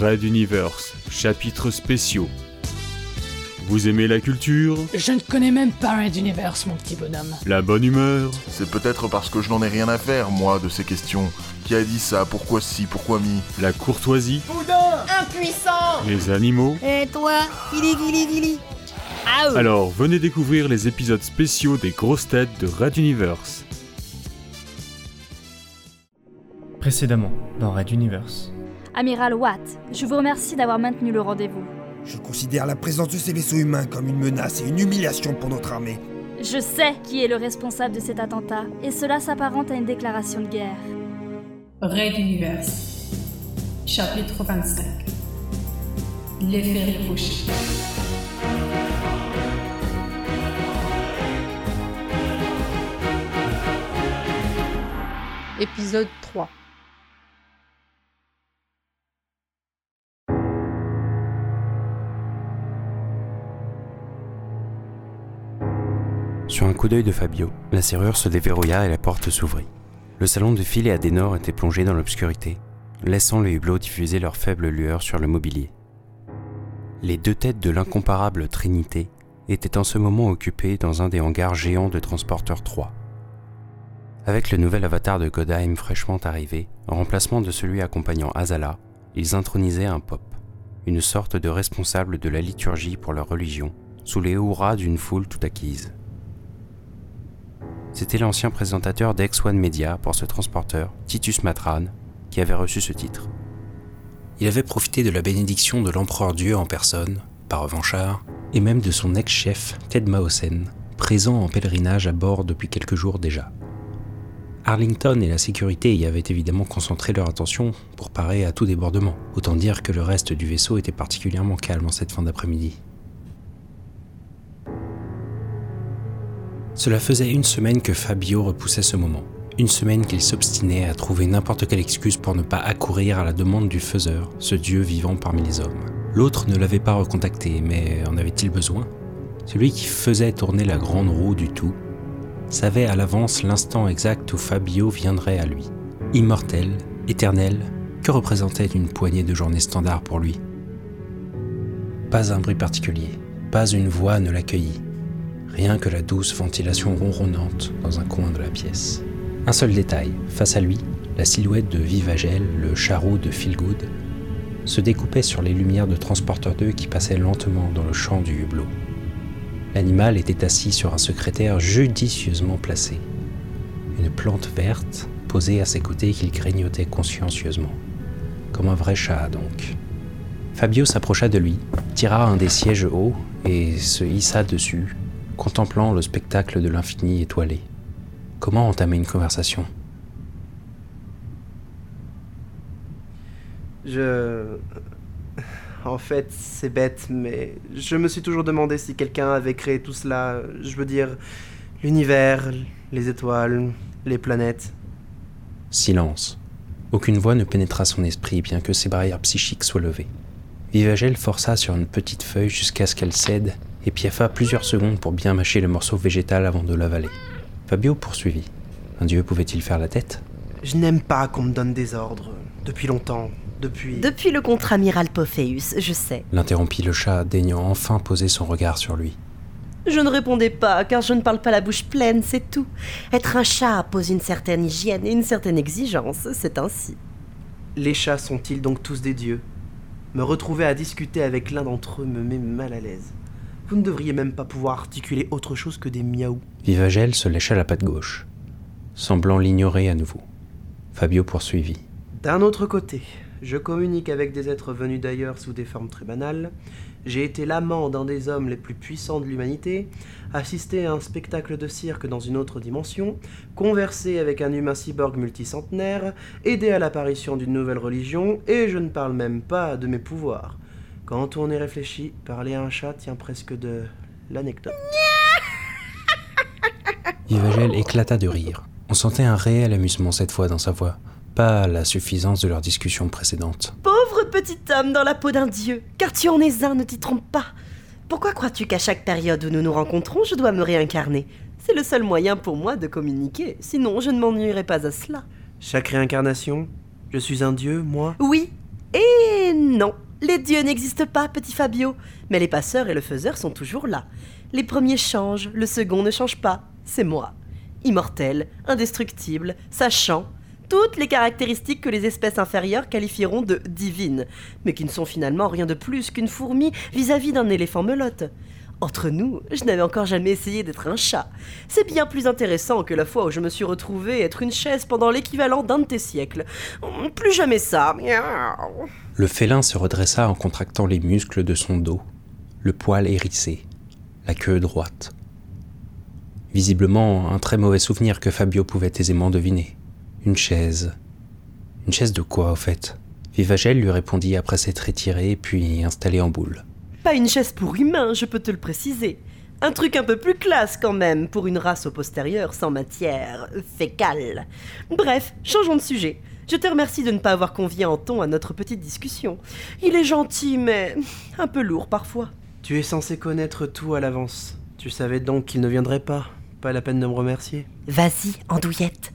Red Universe, chapitres spéciaux. Vous aimez la culture? Je ne connais même pas Red Universe, mon petit bonhomme. La bonne humeur? C'est peut-être parce que je n'en ai rien à faire, moi, de ces questions. Qui a dit ça? Pourquoi si Pourquoi mi? La courtoisie? Impuissant Les animaux? Et toi Gili gili gili Alors, venez découvrir les épisodes spéciaux des grosses têtes de Red Universe. Précédemment, dans Red Universe. Amiral Watt, je vous remercie d'avoir maintenu le rendez-vous. Je considère la présence de ces vaisseaux humains comme une menace et une humiliation pour notre armée. Je sais qui est le responsable de cet attentat, et cela s'apparente à une déclaration de guerre. Red Universe. Chapitre 25. L'effet ricochet. Épisode 3. Sur un coup d'œil de Fabio, la serrure se déverrouilla et la porte s'ouvrit. Le salon de Phil et Adenor était plongé dans l'obscurité, laissant les hublots diffuser leur faible lueur sur le mobilier. Les deux têtes de l'incomparable Trinité étaient en ce moment occupées dans un des hangars géants de Transporteur 3. Avec le nouvel avatar de Godheim fraîchement arrivé, en remplacement de celui accompagnant Azala, ils intronisaient un pop, une sorte de responsable de la liturgie pour leur religion, sous les hurrahs d'une foule tout acquise. C'était l'ancien présentateur d'X1 Media pour ce transporteur, Titus Matran, qui avait reçu ce titre. Il avait profité de la bénédiction de l'empereur Dieu en personne, par revanchard, et même de son ex-chef, Ted Mausen, présent en pèlerinage à bord depuis quelques jours déjà. Arlington et la sécurité y avaient évidemment concentré leur attention pour parer à tout débordement, autant dire que le reste du vaisseau était particulièrement calme en cette fin d'après-midi. Cela faisait une semaine que Fabio repoussait ce moment. Une semaine qu'il s'obstinait à trouver n'importe quelle excuse pour ne pas accourir à la demande du faiseur, ce Dieu vivant parmi les hommes. L'autre ne l'avait pas recontacté, mais en avait-il besoin? Celui qui faisait tourner la grande roue du tout savait à l'avance l'instant exact où Fabio viendrait à lui. Immortel, éternel, que représentait une poignée de journées standards pour lui? Pas un bruit particulier, pas une voix ne l'accueillit rien que la douce ventilation ronronnante dans un coin de la pièce. Un seul détail, face à lui, la silhouette de Vivagel, le charou de Feelgood, se découpait sur les lumières de Transporteur 2 qui passaient lentement dans le champ du hublot. L'animal était assis sur un secrétaire judicieusement placé. Une plante verte posée à ses côtés qu'il grignotait consciencieusement. Comme un vrai chat donc. Fabio s'approcha de lui, tira un des sièges hauts et se hissa dessus, contemplant le spectacle de l'infini étoilé. Comment entamer une conversation? Je... En fait, c'est bête, mais je me suis toujours demandé si quelqu'un avait créé tout cela. Je veux dire, l'univers, les étoiles, les planètes. Silence. Aucune voix ne pénétra son esprit, bien que ses barrières psychiques soient levées. Vivagel força sur une petite feuille jusqu'à ce qu'elle cède et piaffa plusieurs secondes pour bien mâcher le morceau végétal avant de l'avaler. Fabio poursuivit. Un dieu pouvait-il faire la tête? Je n'aime pas qu'on me donne des ordres. Depuis longtemps. Depuis. Depuis le contre-amiral Pophéus, je sais. L'interrompit le chat, daignant enfin poser son regard sur lui. Je ne répondais pas, car je ne parle pas la bouche pleine, c'est tout. Être un chat pose une certaine hygiène et une certaine exigence, c'est ainsi. Les chats sont-ils donc tous des dieux? Me retrouver à discuter avec l'un d'entre eux me met mal à l'aise. Vous ne devriez même pas pouvoir articuler autre chose que des miaou. Vivagel se lécha la patte gauche, semblant l'ignorer à nouveau. Fabio poursuivit. D'un autre côté, je communique avec des êtres venus d'ailleurs sous des formes très banales. J'ai été l'amant d'un des hommes les plus puissants de l'humanité, assisté à un spectacle de cirque dans une autre dimension, conversé avec un humain cyborg multicentenaire, aidé à l'apparition d'une nouvelle religion, et je ne parle même pas de mes pouvoirs. Quand on y réfléchit, parler à un chat tient presque de l'anecdote. Vivagel éclata de rire. On sentait un réel amusement cette fois dans sa voix, pas la suffisance de leur discussion précédente. Pauvre petit homme dans la peau d'un dieu, car tu en es un, ne t'y trompe pas. Pourquoi crois-tu qu'à chaque période où nous nous rencontrons, je dois me réincarner? C'est le seul moyen pour moi de communiquer, sinon je ne m'ennuierai pas à cela. Chaque réincarnation, je suis un dieu, moi? Oui, et Et non, les dieux n'existent pas, petit Fabio, mais les passeurs et le faiseur sont toujours là. Les premiers changent, le second ne change pas, c'est moi. Immortel, indestructible, sachant, toutes les caractéristiques que les espèces inférieures qualifieront de divines, mais qui ne sont finalement rien de plus qu'une fourmi vis-à-vis d'un éléphant melotte. Entre nous, je n'avais encore jamais essayé d'être un chat. C'est bien plus intéressant que la fois où je me suis retrouvé être une chaise pendant l'équivalent d'un de tes siècles. Plus jamais ça. Le félin se redressa en contractant les muscles de son dos, le poil hérissé, la queue droite. Visiblement un très mauvais souvenir que Fabio pouvait aisément deviner. Une chaise. Une chaise de quoi, au fait? Vivagel lui répondit après s'être étiré puis installé en boule. Pas une chaise pour humain, je peux te le préciser. Un truc un peu plus classe quand même pour une race au postérieur sans matière fécale. Bref, changeons de sujet. Je te remercie de ne pas avoir convié Anton à notre petite discussion. Il est gentil, mais un peu lourd parfois. Tu es censé connaître tout à l'avance. Tu savais donc qu'il ne viendrait pas. Pas la peine de me remercier. Vas-y, andouillette.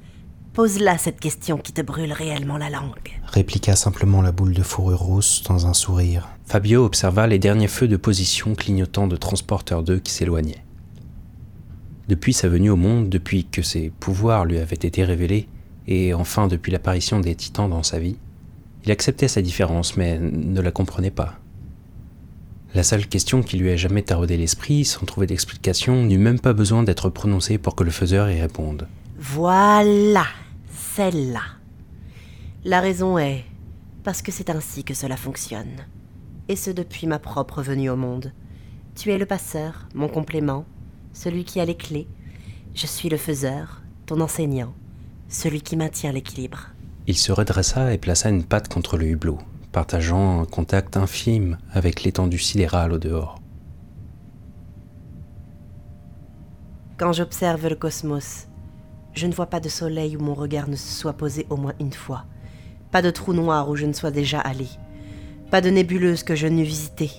Pose-la cette question qui te brûle réellement la langue. Répliqua simplement la boule de fourrure rousse dans un sourire. Fabio observa les derniers feux de position clignotant de transporteur 2 qui s'éloignaient. Depuis sa venue au monde, depuis que ses pouvoirs lui avaient été révélés, et enfin depuis l'apparition des titans dans sa vie, il acceptait sa différence mais ne la comprenait pas. La seule question qui lui ait jamais taraudé l'esprit, sans trouver d'explication, n'eut même pas besoin d'être prononcée pour que le faiseur y réponde. Voilà celle-là. La raison est parce que c'est ainsi que cela fonctionne. Et ce depuis ma propre venue au monde. Tu es le passeur, mon complément, celui qui a les clés. Je suis le faiseur, ton enseignant, celui qui maintient l'équilibre. Il se redressa et plaça une patte contre le hublot, partageant un contact infime avec l'étendue sidérale au dehors. Quand j'observe le cosmos, je ne vois pas de soleil où mon regard ne se soit posé au moins une fois. Pas de trou noir où je ne sois déjà allé. Pas de nébuleuse que je n'eus visitée.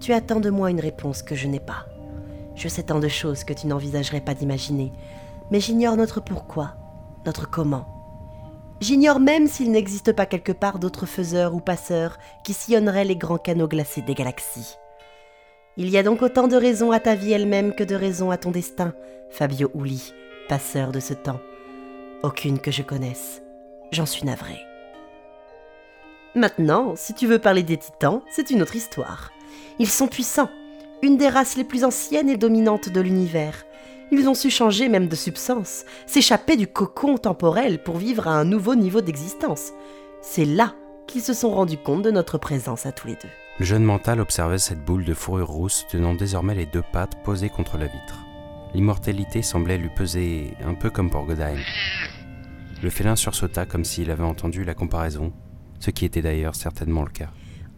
Tu attends de moi une réponse que je n'ai pas. Je sais tant de choses que tu n'envisagerais pas d'imaginer, mais j'ignore notre pourquoi, notre comment. J'ignore même s'il n'existe pas quelque part d'autres faiseurs ou passeurs qui sillonneraient les grands canaux glacés des galaxies. Il y a donc autant de raisons à ta vie elle-même que de raisons à ton destin, Fabio Uli, passeur de ce temps. Aucune que je connaisse. J'en suis navré. Maintenant, si tu veux parler des titans, c'est une autre histoire. Ils sont puissants, une des races les plus anciennes et dominantes de l'univers. Ils ont su changer même de substance, s'échapper du cocon temporel pour vivre à un nouveau niveau d'existence. C'est là qu'ils se sont rendus compte de notre présence à tous les deux. Le jeune mental observait cette boule de fourrure rousse tenant désormais les deux pattes posées contre la vitre. L'immortalité semblait lui peser un peu comme pour Godheim. Le félin sursauta comme s'il avait entendu la comparaison, ce qui était d'ailleurs certainement le cas.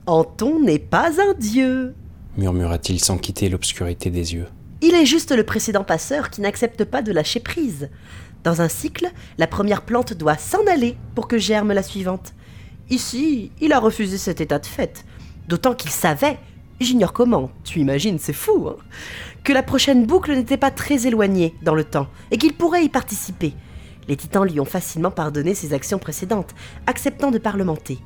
Anton n'est pas un dieu, murmura-t-il sans quitter l'obscurité des yeux. Il est juste le précédent passeur qui n'accepte pas de lâcher prise. Dans un cycle, la première plante doit s'en aller pour que germe la suivante. Ici, il a refusé cet état de fait, d'autant qu'il savait, j'ignore comment, tu imagines, c'est fou, hein, que la prochaine boucle n'était pas très éloignée dans le temps et qu'il pourrait y participer. Les titans lui ont facilement pardonné ses actions précédentes, acceptant de parlementer.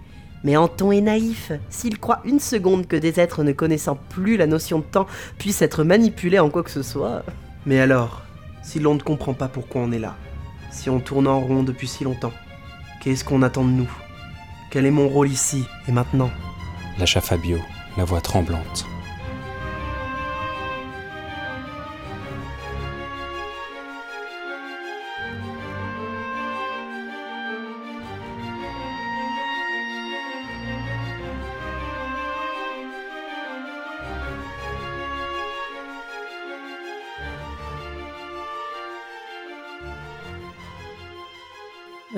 Mais Anton est naïf. S'il croit une seconde que des êtres ne connaissant plus la notion de temps puissent être manipulés en quoi que ce soit. Mais alors, si l'on ne comprend pas pourquoi on est là, si on tourne en rond depuis si longtemps, qu'est-ce qu'on attend de nous? Quel est mon rôle ici et maintenant? Lâcha Fabio, la voix tremblante.